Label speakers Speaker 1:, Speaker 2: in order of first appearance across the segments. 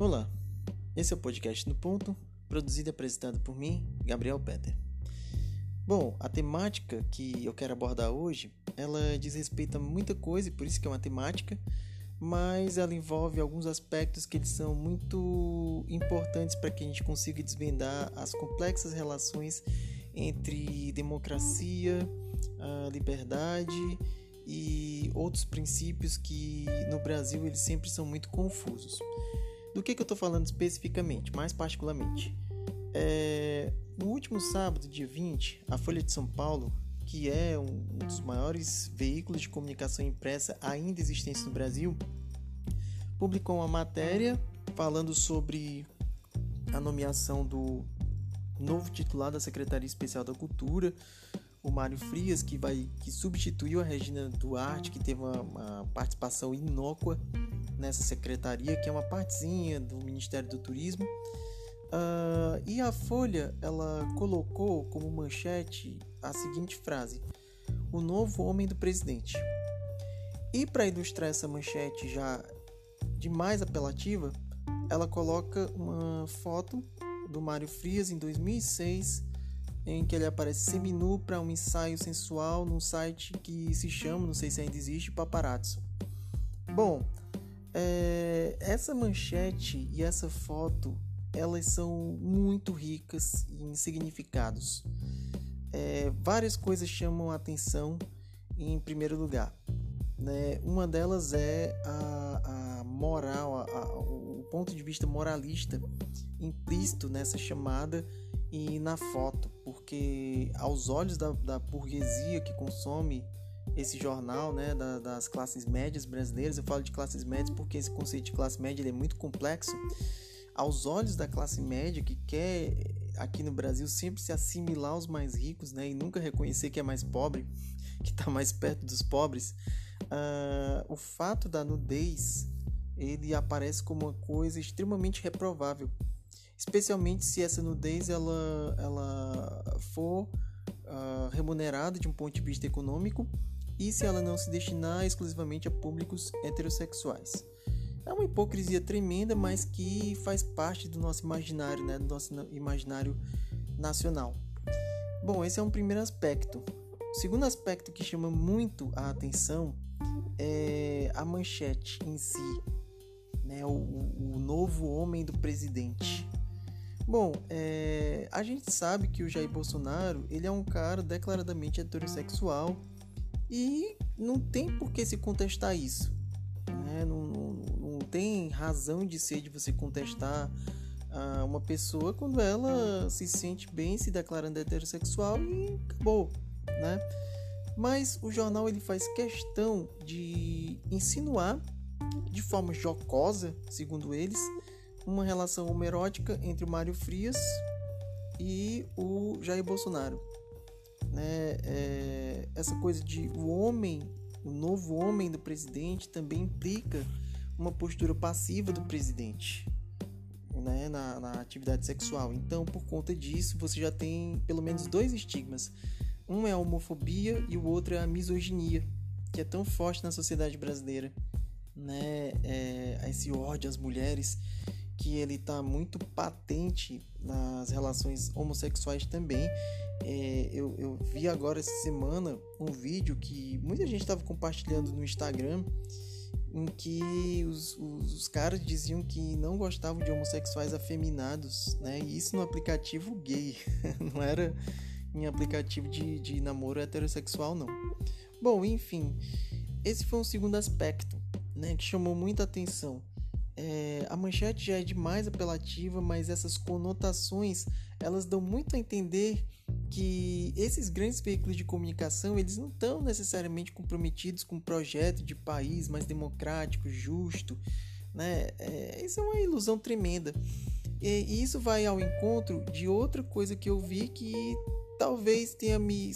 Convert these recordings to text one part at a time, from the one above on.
Speaker 1: Olá, esse é o podcast No Ponto, produzido e apresentado por mim, Gabriel Peter. Bom, a temática que eu quero abordar hoje, ela diz respeito a muita coisa e por isso que é uma temática, mas ela envolve alguns aspectos que eles são muito importantes para que a gente consiga desvendar as complexas relações entre democracia, liberdade e outros princípios que no Brasil eles sempre são muito confusos. Do que, que eu estou falando especificamente, mais particularmente? É, no último sábado, dia 20, a Folha de São Paulo, que é um, um dos maiores veículos de comunicação impressa ainda existentes no Brasil, publicou uma matéria falando sobre a nomeação do novo titular da Secretaria Especial da Cultura, o Mário Frias, que vai que substituiu a Regina Duarte, que teve uma, uma participação inócua nessa secretaria, que é uma partezinha do Ministério do Turismo. Uh, e a Folha ela colocou como manchete a seguinte frase: O novo homem do presidente. E para ilustrar essa manchete já de mais apelativa, ela coloca uma foto do Mário Frias em 2006 em que ele aparece seminu para um ensaio sensual num site que se chama, não sei se ainda existe, Paparazzo. Bom, é, essa manchete e essa foto elas são muito ricas em significados. É, várias coisas chamam a atenção em primeiro lugar. Né? Uma delas é a, a moral, a, a, o ponto de vista moralista implícito nessa chamada e na foto, porque aos olhos da, da burguesia que consome esse jornal, né, da, das classes médias brasileiras, eu falo de classes médias porque esse conceito de classe média é muito complexo. Aos olhos da classe média que quer aqui no Brasil sempre se assimilar aos mais ricos, né, e nunca reconhecer que é mais pobre, que está mais perto dos pobres, uh, o fato da nudez ele aparece como uma coisa extremamente reprovável especialmente se essa nudez ela, ela for uh, remunerada de um ponto de vista econômico e se ela não se destinar exclusivamente a públicos heterossexuais. É uma hipocrisia tremenda, mas que faz parte do nosso imaginário, né, do nosso imaginário nacional. Bom, esse é um primeiro aspecto. O segundo aspecto que chama muito a atenção é a manchete em si, né, o, o novo homem do presidente. Bom, é, a gente sabe que o Jair Bolsonaro ele é um cara declaradamente heterossexual e não tem por que se contestar isso. Né? Não, não, não tem razão de ser de você contestar ah, uma pessoa quando ela se sente bem se declarando heterossexual e acabou, né? Mas o jornal ele faz questão de insinuar de forma jocosa, segundo eles, uma relação homerótica entre o Mário Frias e o Jair Bolsonaro. Né? É, essa coisa de o homem, o novo homem do presidente também implica uma postura passiva do presidente né? na, na atividade sexual. Então, por conta disso, você já tem pelo menos dois estigmas. Um é a homofobia e o outro é a misoginia, que é tão forte na sociedade brasileira. Né? É, esse ódio às mulheres que ele está muito patente nas relações homossexuais também. É, eu, eu, vi agora essa semana um vídeo que muita gente estava compartilhando no Instagram em que os, os, os, caras diziam que não gostavam de homossexuais afeminados, né? E isso no aplicativo gay, não era em aplicativo de, de namoro heterossexual, não. Bom, enfim, esse foi um segundo aspecto, né, que chamou muita atenção. É, a manchete já é demais apelativa, mas essas conotações elas dão muito a entender que esses grandes veículos de comunicação eles não estão necessariamente comprometidos com um projeto de país mais democrático, justo, né? É, isso é uma ilusão tremenda. E, e isso vai ao encontro de outra coisa que eu vi que talvez tenha me,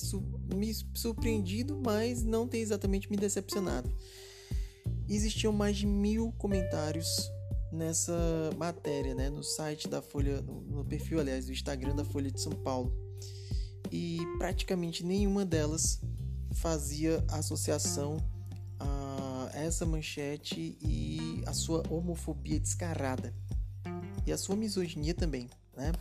Speaker 1: me surpreendido, mas não tenha exatamente me decepcionado existiam mais de mil comentários nessa matéria, né, no site da Folha, no, perfil, aliás, do Instagram da Folha de São Paulo. E praticamente nenhuma delas fazia associação a essa manchete e a sua homofobia descarada. e a sua misoginia também, né?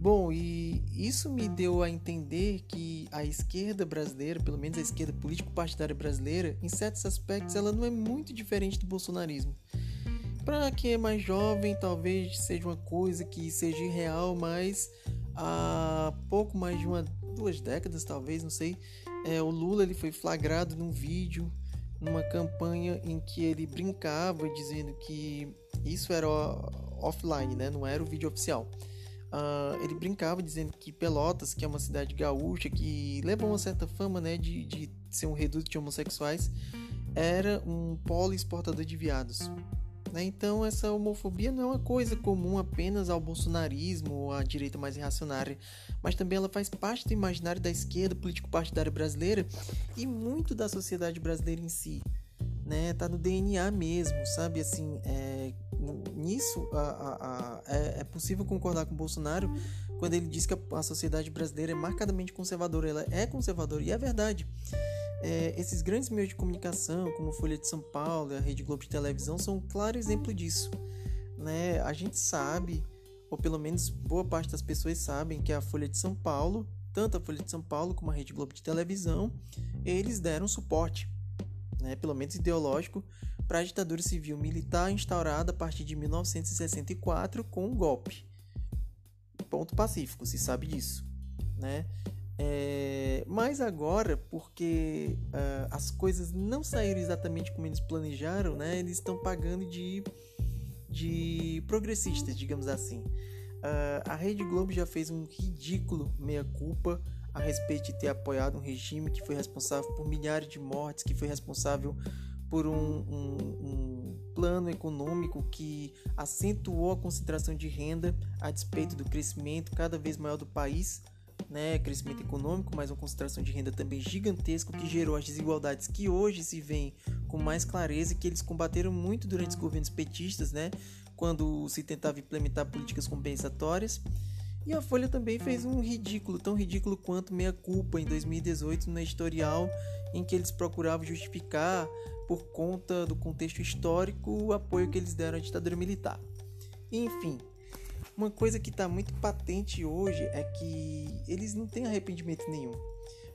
Speaker 1: Bom, e isso me deu a entender que a esquerda brasileira, pelo menos a esquerda político-partidária brasileira, em certos aspectos, ela não é muito diferente do bolsonarismo. Para quem é mais jovem, talvez seja uma coisa que seja irreal, mas há pouco mais de uma, duas décadas, talvez, não sei, é, o Lula ele foi flagrado num vídeo, numa campanha em que ele brincava dizendo que isso era offline, né? não era o vídeo oficial Uh, ele brincava dizendo que Pelotas, que é uma cidade gaúcha que levou uma certa fama né, de, de ser um reduto de homossexuais, era um polo exportador de viados. Né? Então, essa homofobia não é uma coisa comum apenas ao bolsonarismo ou à direita mais reacionária, mas também ela faz parte do imaginário da esquerda político-partidária brasileira e muito da sociedade brasileira em si. Né? Tá no DNA mesmo, sabe? Assim, é, nisso a, a, a, é, é, possível concordar com o Bolsonaro quando ele diz que a, sociedade brasileira é marcadamente conservadora. Ela é conservadora e é verdade. É, esses grandes meios de comunicação, como Folha de São Paulo e a Rede Globo de televisão, são um claro exemplo disso. Né? A gente sabe, ou pelo menos boa parte das pessoas sabem, que a Folha de São Paulo, tanto a Folha de São Paulo como a Rede Globo de televisão, eles deram suporte, né? pelo menos ideológico, para a ditadura civil militar instaurada a partir de 1964 com um golpe. Ponto pacífico, se sabe disso. Né? É, mas agora, porque uh, as coisas não saíram exatamente como eles planejaram, né? eles estão pagando de, de progressistas, digamos assim. Uh, a Rede Globo já fez um ridículo meia-culpa a respeito de ter apoiado um regime que foi responsável por milhares de mortes, que foi responsável por um, um, um, plano econômico que acentuou a concentração de renda a despeito do crescimento cada vez maior do país, né? crescimento econômico, mas uma concentração de renda também gigantesca que gerou as desigualdades que hoje se veem com mais clareza e que eles combateram muito durante os governos petistas, né? quando se tentava implementar políticas compensatórias. E a Folha também fez um ridículo, tão ridículo quanto Meia Culpa em 2018 no editorial em que eles procuravam justificar por conta do contexto histórico, o apoio que eles deram à ditadura militar. Enfim, uma coisa que está muito patente hoje é que eles não têm arrependimento nenhum.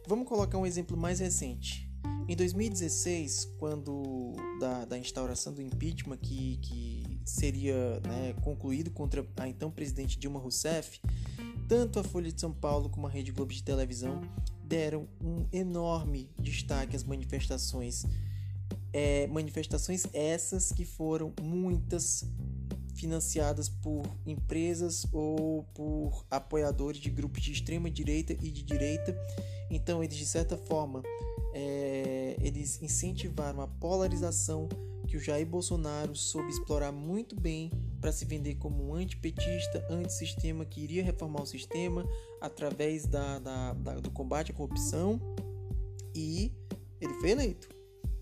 Speaker 1: Vamos colocar um exemplo mais recente. Em 2016, quando da, da instauração do impeachment que, que seria né, concluído contra a então presidente Dilma Rousseff, tanto a Folha de São Paulo como a Rede Globo de televisão deram um enorme destaque às manifestações é, manifestações essas que foram muitas financiadas por empresas ou por apoiadores de grupos de extrema direita e de direita. Então eles de certa forma é, eles incentivaram a polarização que o Jair Bolsonaro soube explorar muito bem para se vender como um antipetista, antissistema que iria reformar o sistema através da, da, da, do combate à corrupção e ele foi eleito.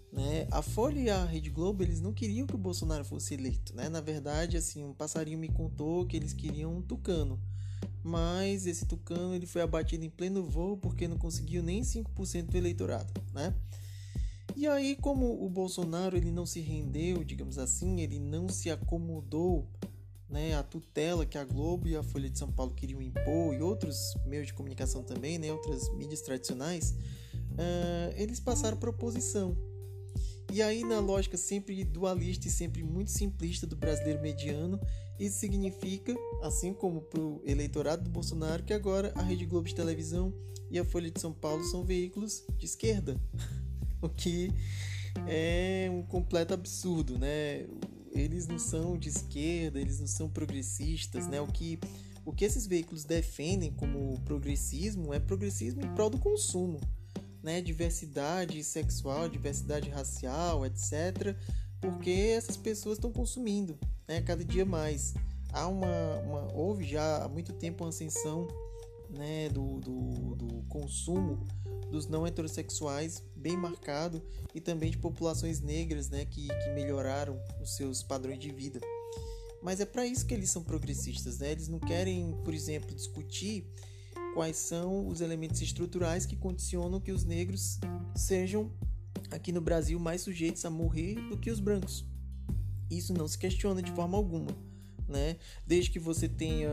Speaker 1: Né? A Folha e a Rede Globo eles não queriam que o Bolsonaro fosse eleito. Né? Na verdade, assim, um passarinho me contou que eles queriam um tucano. Mas esse tucano ele foi abatido em pleno voo porque não conseguiu nem 5% do eleitorado. Né? E aí, como o Bolsonaro ele não se rendeu, digamos assim, ele não se acomodou né, à tutela que a Globo e a Folha de São Paulo queriam impor e outros meios de comunicação também, né, outras mídias tradicionais, uh, eles passaram proposição. E aí, na lógica sempre dualista e sempre muito simplista do brasileiro mediano, isso significa, assim como para o eleitorado do Bolsonaro, que agora a Rede Globo de televisão e a Folha de São Paulo são veículos de esquerda, o que é um completo absurdo, né? Eles não são de esquerda, eles não são progressistas, né? O que o que esses veículos defendem como progressismo é progressismo em prol do consumo né, diversidade sexual, diversidade racial, etc., porque essas pessoas estão consumindo né, cada dia mais. Há uma, uma, houve já há muito tempo uma ascensão né, do, do, do consumo dos não heterossexuais bem marcado e também de populações negras né, que, que melhoraram os seus padrões de vida. Mas é para isso que eles são progressistas, né? Eles não querem, por exemplo, discutir quais são os elementos estruturais que condicionam que os negros sejam aqui no Brasil mais sujeitos a morrer do que os brancos. Isso não se questiona de forma alguma. Né? Desde que você tenha,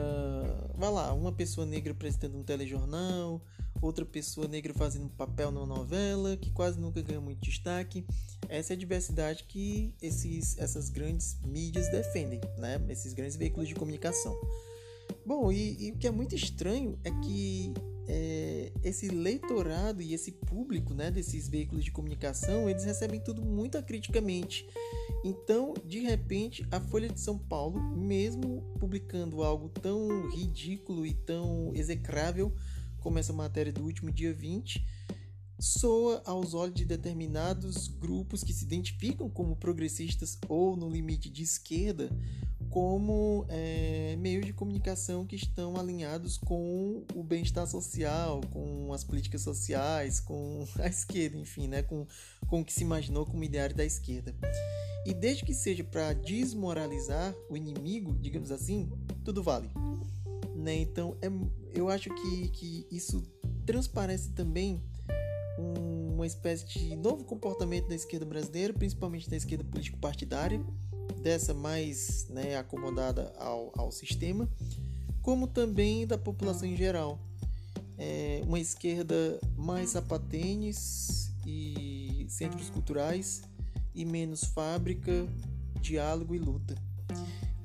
Speaker 1: vai lá, uma pessoa negra apresentando um telejornal, outra pessoa negra fazendo papel numa novela, que quase nunca ganha muito destaque. Essa é a diversidade que esses, essas grandes mídias defendem, né? Esses grandes veículos de comunicação. Bom, e, e o que é muito estranho é que é, esse leitorado e esse público né, desses veículos de comunicação, eles recebem tudo muito acriticamente. Então, de repente, a Folha de São Paulo, mesmo publicando algo tão ridículo e tão execrável como essa matéria do último dia 20, soa aos olhos de determinados grupos que se identificam como progressistas ou no limite de esquerda como é, meios de comunicação que estão alinhados com o bem-estar social, com as políticas sociais, com a esquerda, enfim, né, com, com o que se imaginou como ideário da esquerda. E desde que seja para desmoralizar o inimigo, digamos assim, tudo vale. Né? Então, é, eu acho que, que isso transparece também uma espécie de novo comportamento da esquerda brasileira, principalmente da esquerda político-partidária, dessa mais né, acomodada ao, ao sistema, como também da população em geral. É uma esquerda mais sapatênis e centros culturais e menos fábrica, diálogo e luta.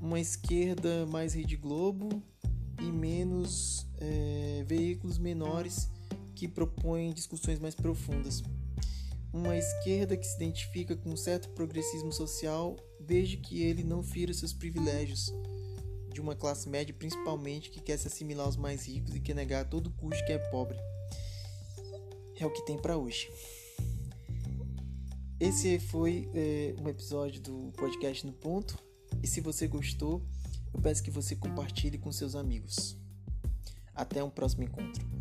Speaker 1: Uma esquerda mais Rede Globo e menos é, veículos menores que propõem discussões mais profundas. Uma esquerda que se identifica com um certo progressismo social desde que ele não fira seus privilégios de uma classe média, principalmente que quer se assimilar aos mais ricos e quer negar a todo custo que é pobre. É o que tem para hoje. Esse foi é, um episódio do podcast No Ponto. E se você gostou, eu peço que você compartilhe com seus amigos. Até um próximo encontro.